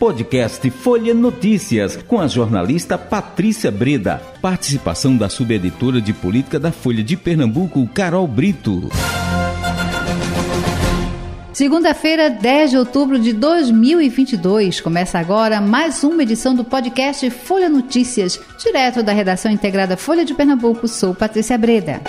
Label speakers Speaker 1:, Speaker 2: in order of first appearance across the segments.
Speaker 1: Podcast Folha Notícias, com a jornalista Patrícia Breda. Participação da subeditora de política da Folha de Pernambuco, Carol Brito.
Speaker 2: Segunda-feira, 10 de outubro de 2022. Começa agora mais uma edição do podcast Folha Notícias, direto da redação integrada Folha de Pernambuco. Sou Patrícia Breda.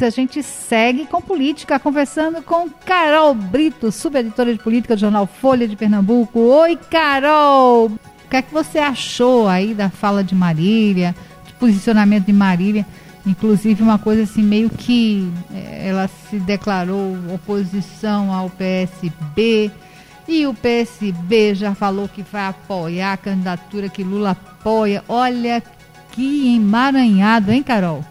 Speaker 2: A gente segue com política, conversando com Carol Brito, subeditora de política do jornal Folha de Pernambuco. Oi, Carol! O que é que você achou aí da fala de Marília, do posicionamento de Marília? Inclusive uma coisa assim, meio que é, ela se declarou oposição ao PSB e o PSB já falou que vai apoiar a candidatura que Lula apoia. Olha que emaranhado, hein, Carol?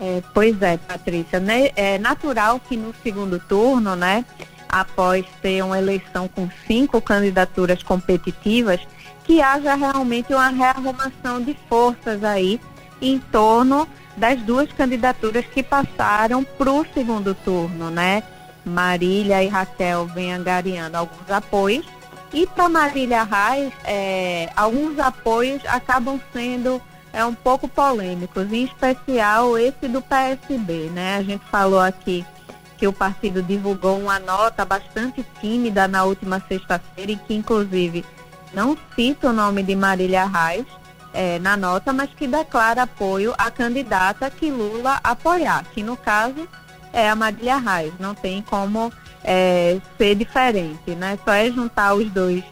Speaker 3: É, pois é, Patrícia. Né? É natural que no segundo turno, né, após ter uma eleição com cinco candidaturas competitivas, que haja realmente uma rearrumação de forças aí em torno das duas candidaturas que passaram para o segundo turno, né? Marília e Raquel vêm angariando alguns apoios. E para Marília Reis, é, alguns apoios acabam sendo é, um pouco polêmicos, em especial esse do PSB, né? A gente falou aqui que o partido divulgou uma nota bastante tímida na última sexta-feira e que, inclusive, não cita o nome de Marília Reis, é, na nota, mas que declara apoio à candidata que Lula apoiar, que no caso é a Marília Reis. Não tem como é, ser diferente, né? Só é juntar os dois,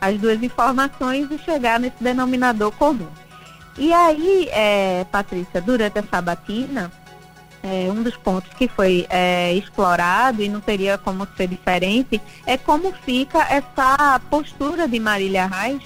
Speaker 3: as duas informações e chegar nesse denominador comum. E aí, é, Patrícia, durante a sabatina, é, um dos pontos que foi é, explorado e não teria como ser diferente é como fica essa postura de Marília Reis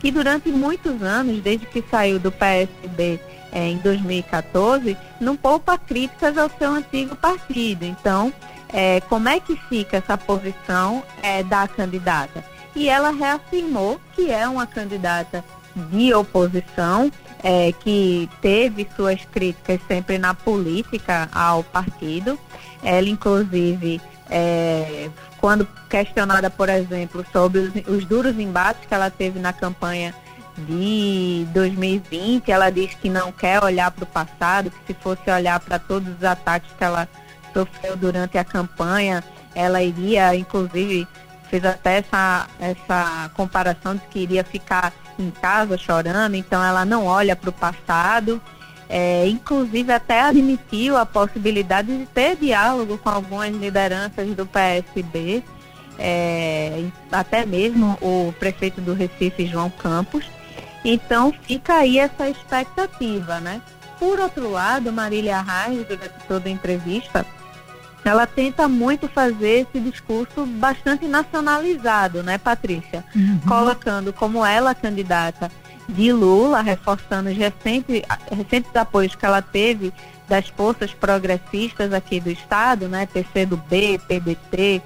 Speaker 3: que durante muitos anos, desde que saiu do PSB é, em 2014, não poupa críticas ao seu antigo partido. Então, é, como é que fica essa posição é, da candidata? E ela reafirmou que é uma candidata de oposição, é, que teve suas críticas sempre na política ao partido. Ela, inclusive, é, quando questionada, por exemplo, sobre os, os, duros embates que ela teve na campanha de 2020, ela disse que não quer olhar para o passado, que se fosse olhar para todos os ataques que ela sofreu durante a campanha, ela iria, inclusive, fez até essa, essa comparação de que iria ficar em casa chorando, então ela não olha para o passado é, inclusive até admitiu a possibilidade de ter diálogo com algumas lideranças do PSB, é, até mesmo o prefeito do Recife, João Campos. Então fica aí essa expectativa, né? Por outro lado, Marília Reis, durante toda a entrevista, ela tenta muito fazer esse discurso bastante nacionalizado, né, Patrícia? Uhum. Colocando como ela candidata de Lula, reforçando os recentes, recentes apoios que ela teve das forças progressistas aqui do Estado, né, PCdoB, PDT,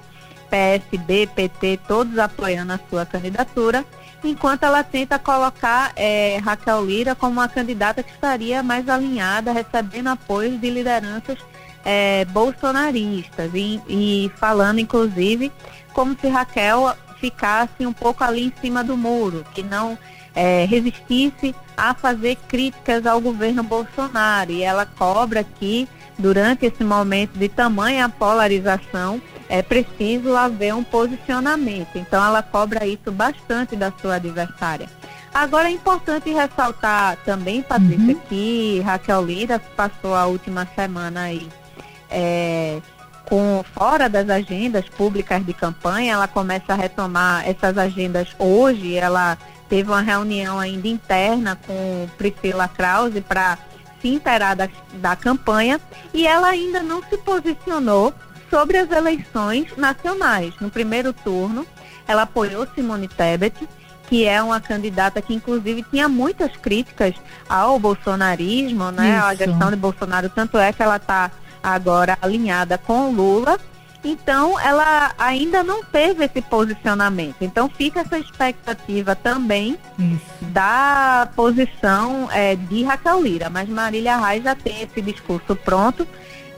Speaker 3: PSB, PT, todos apoiando a sua candidatura, enquanto ela tenta colocar é, Raquel Lira como uma candidata que estaria mais alinhada, recebendo apoios de lideranças é, bolsonaristas e, e falando, inclusive, como se Raquel ficasse um pouco ali em cima do muro, que não é, resistisse a fazer críticas ao governo Bolsonaro. E ela cobra que, durante esse momento de tamanha polarização, é preciso haver um posicionamento. Então, ela cobra isso bastante da sua adversária. Agora, é importante ressaltar também, Patrícia, uhum. que Raquel Lira passou a última semana aí. É, com fora das agendas públicas de campanha, ela começa a retomar essas agendas hoje. Ela teve uma reunião ainda interna com Priscila Krause para se inteirar da, da campanha e ela ainda não se posicionou sobre as eleições nacionais. No primeiro turno, ela apoiou Simone Tebet, que é uma candidata que inclusive tinha muitas críticas ao bolsonarismo, né? A gestão de Bolsonaro, tanto é que ela está agora alinhada com Lula então, ela ainda não teve esse posicionamento. Então, fica essa expectativa também Isso. da posição é, de Raquel Lira. Mas Marília Reis já tem esse discurso pronto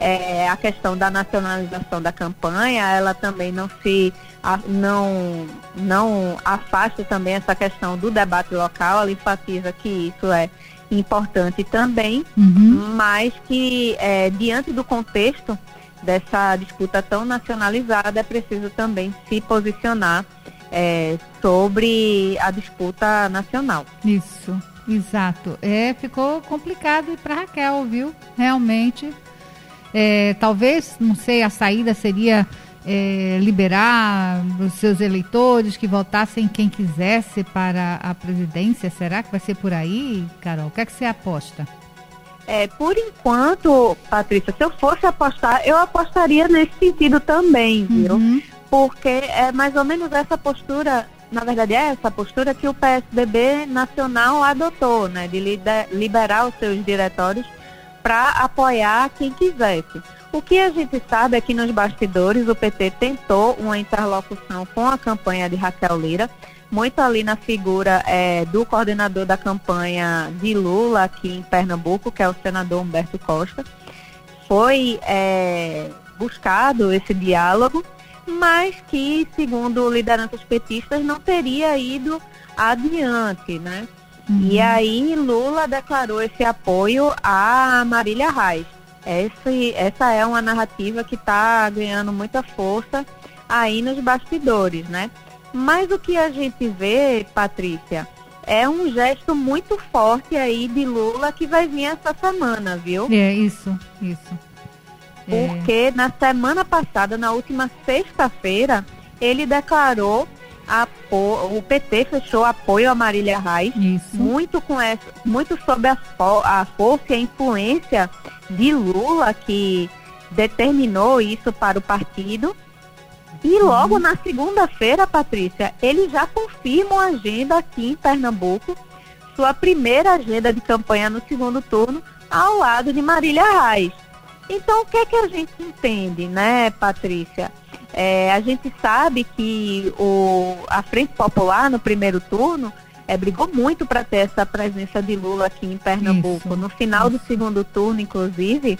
Speaker 3: é, a questão da nacionalização da campanha, ela também não se a, não, não afasta também essa questão do debate local, ela enfatiza que isso é importante também, uhum. mas que é, diante do contexto dessa disputa tão nacionalizada, é preciso também se posicionar é, sobre a disputa nacional.
Speaker 2: Isso, exato. É, ficou complicado para Raquel, viu? Realmente. É, talvez, não sei, a saída seria é, liberar os seus eleitores que votassem quem quisesse para a presidência? Será que vai ser por aí, Carol? O que é que você aposta?
Speaker 3: É, por enquanto, Patrícia, se eu fosse apostar, eu apostaria nesse sentido também, viu? Uhum. Porque é mais ou menos essa postura, na verdade é essa postura que o PSDB nacional adotou, né? De liberar os seus diretórios para apoiar quem quisesse. O que a gente sabe é que nos bastidores o PT tentou uma interlocução com a campanha de Raquel Lira, muito ali na figura é, do coordenador da campanha de Lula aqui em Pernambuco, que é o senador Humberto Costa. Foi é, buscado esse diálogo, mas que, segundo lideranças petistas, não teria ido adiante, né? Uhum. E aí Lula declarou esse apoio a Marília Reis. Essa, essa é uma narrativa que está ganhando muita força aí nos bastidores, né? Mas o que a gente vê, Patrícia, é um gesto muito forte aí de Lula que vai vir essa semana, viu?
Speaker 2: É, isso, isso.
Speaker 3: É. Porque na semana passada, na última sexta-feira, ele declarou o PT fechou apoio a Marília Reis, Isso. muito com essa, muito sob a, a força e a influência de Lula que determinou isso para o partido. E uhum. logo uhum. na segunda-feira, Patrícia, ele já confirma uma agenda aqui em Pernambuco, sua primeira agenda de campanha no segundo turno, ao lado de Marília Reis. Então, o que é que a gente entende, né, Patrícia? É, a gente sabe que o, a Frente Popular, no primeiro turno, é, brigou muito para ter essa presença de Lula aqui em Pernambuco. Isso, no final do segundo turno, inclusive,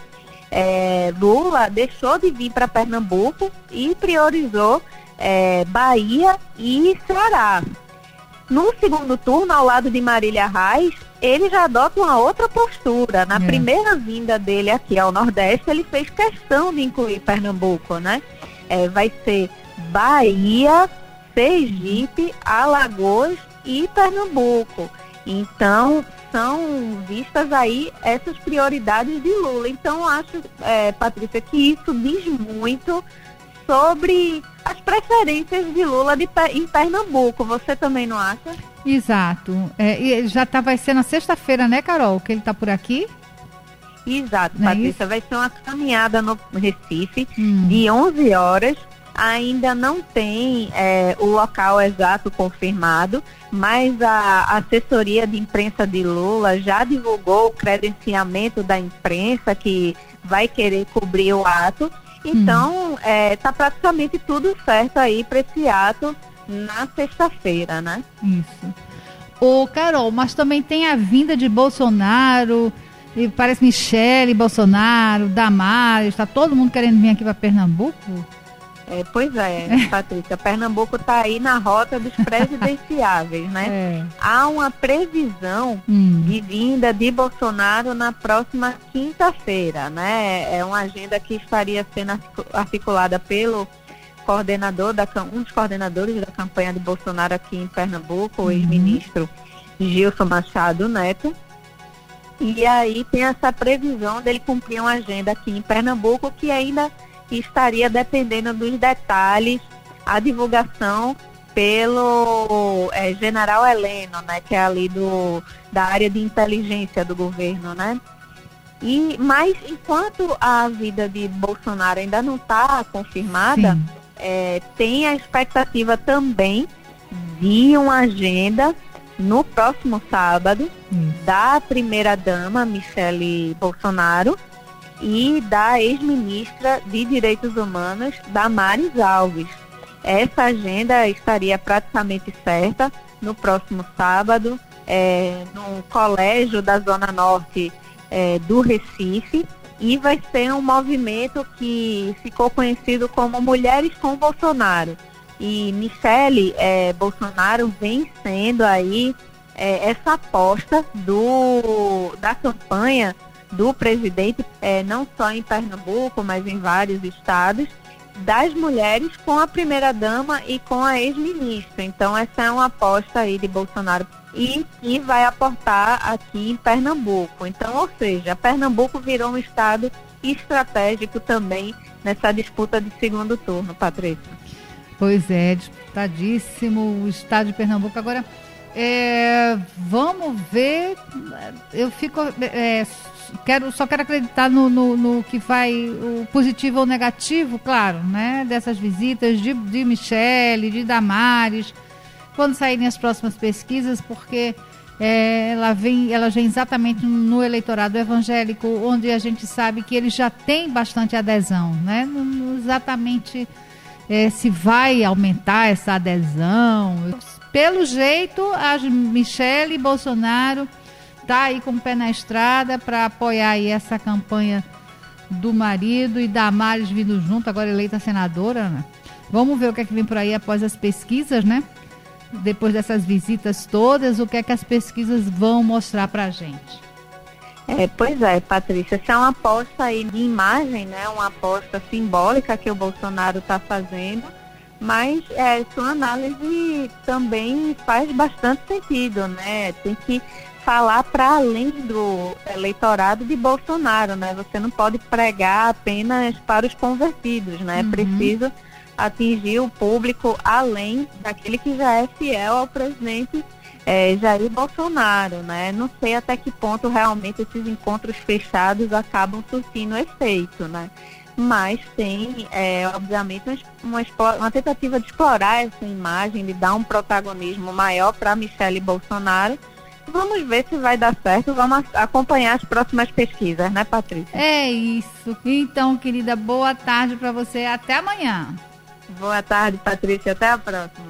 Speaker 3: é, Lula deixou de vir para Pernambuco e priorizou é, Bahia e Ceará. No segundo turno, ao lado de Marília Reis, ele já adota uma outra postura. Na é. primeira vinda dele aqui ao Nordeste, ele fez questão de incluir Pernambuco, né? É, vai ser Bahia, Sergipe, Alagoas e Pernambuco. Então, são vistas aí essas prioridades de Lula. Então, acho, é, Patrícia, que isso diz muito sobre as preferências de Lula de, em Pernambuco. Você também não acha?
Speaker 2: Exato. É, já tá, vai ser na sexta-feira, né, Carol, que ele está por aqui?
Speaker 3: Exato, Não é Patrícia. É vai ser uma caminhada no Recife hum. de 11 horas. Ainda não tem é, o local exato confirmado, mas a assessoria de imprensa de Lula já divulgou o credenciamento da imprensa que vai querer cobrir o ato. Então, está hum. é, tá praticamente tudo certo aí para esse ato na sexta-feira, né?
Speaker 2: Isso. Ô, Carol, mas também tem a vinda de Bolsonaro, e parece Michele, Bolsonaro, Damares, está todo mundo querendo vir aqui para Pernambuco?
Speaker 3: É, pois é, Patrícia, Pernambuco está aí na rota dos presidenciáveis, né? É. Há uma previsão hum. de vinda de Bolsonaro na próxima quinta-feira, né? É uma agenda que estaria sendo articulada pelo coordenador da um dos coordenadores da campanha de Bolsonaro aqui em Pernambuco, o uhum. ex-ministro Gilson Machado Neto. E aí tem essa previsão dele cumprir uma agenda aqui em Pernambuco que ainda estaria dependendo dos detalhes, a divulgação pelo é, general Heleno, né, que é ali do, da área de inteligência do governo, né? E, mas enquanto a vida de Bolsonaro ainda não está confirmada, é, tem a expectativa também de uma agenda no próximo sábado hum. da primeira-dama, Michele Bolsonaro, e da ex-ministra de Direitos Humanos, Damares Alves. Essa agenda estaria praticamente certa no próximo sábado, é, no colégio da Zona Norte é, do Recife. e vai ser um movimento que ficou conhecido como Mulheres com Bolsonaro. E Michele é, Bolsonaro vem sendo aí é, essa aposta do, da campanha do presidente, é, não só em Pernambuco, mas em vários estados, das mulheres com a primeira-dama e com a ex-ministra. Então, essa é uma aposta aí de Bolsonaro e que vai aportar aqui em Pernambuco. Então, ou seja, Pernambuco virou um estado estratégico também nessa disputa de segundo turno, Patrícia.
Speaker 2: Pois é, disputadíssimo o estado de Pernambuco. Agora, é, vamos ver. Eu fico. É, quero, só quero acreditar no, no, no, que vai. O positivo ou negativo, claro, né? Dessas visitas de, de Michele, de Damares quando saírem as próximas pesquisas, porque é, ela, vem, ela vem exatamente no eleitorado evangélico, onde a gente sabe que ele já tem bastante adesão, né? Não, exatamente é, se vai aumentar essa adesão. Pelo jeito, a Michele Bolsonaro está aí com o pé na estrada para apoiar aí essa campanha do marido e da Maris vindo junto, agora eleita senadora, né? Vamos ver o que é que vem por aí após as pesquisas, né? depois dessas visitas todas, o que é que as pesquisas vão mostrar para a gente?
Speaker 3: É, pois é, Patrícia, essa é uma aposta aí de imagem, né? Uma aposta simbólica que o Bolsonaro está fazendo, mas é, sua análise também faz bastante sentido, né? Tem que falar para além do eleitorado de Bolsonaro, né? Você não pode pregar apenas para os convertidos, né? É uhum. Preciso atingir o público além daquele que já é fiel ao presidente é, Jair Bolsonaro, né? Não sei até que ponto realmente esses encontros fechados acabam surtindo efeito, né? Mas tem, é, obviamente, uma, uma, tentativa de explorar essa imagem, de dar um protagonismo maior para Michele Bolsonaro. Vamos ver se vai dar certo. Vamos acompanhar as próximas pesquisas, né, Patrícia?
Speaker 2: É isso. Então, querida, boa tarde para você. Até amanhã.
Speaker 3: Boa tarde, Patrícia. Até a próxima.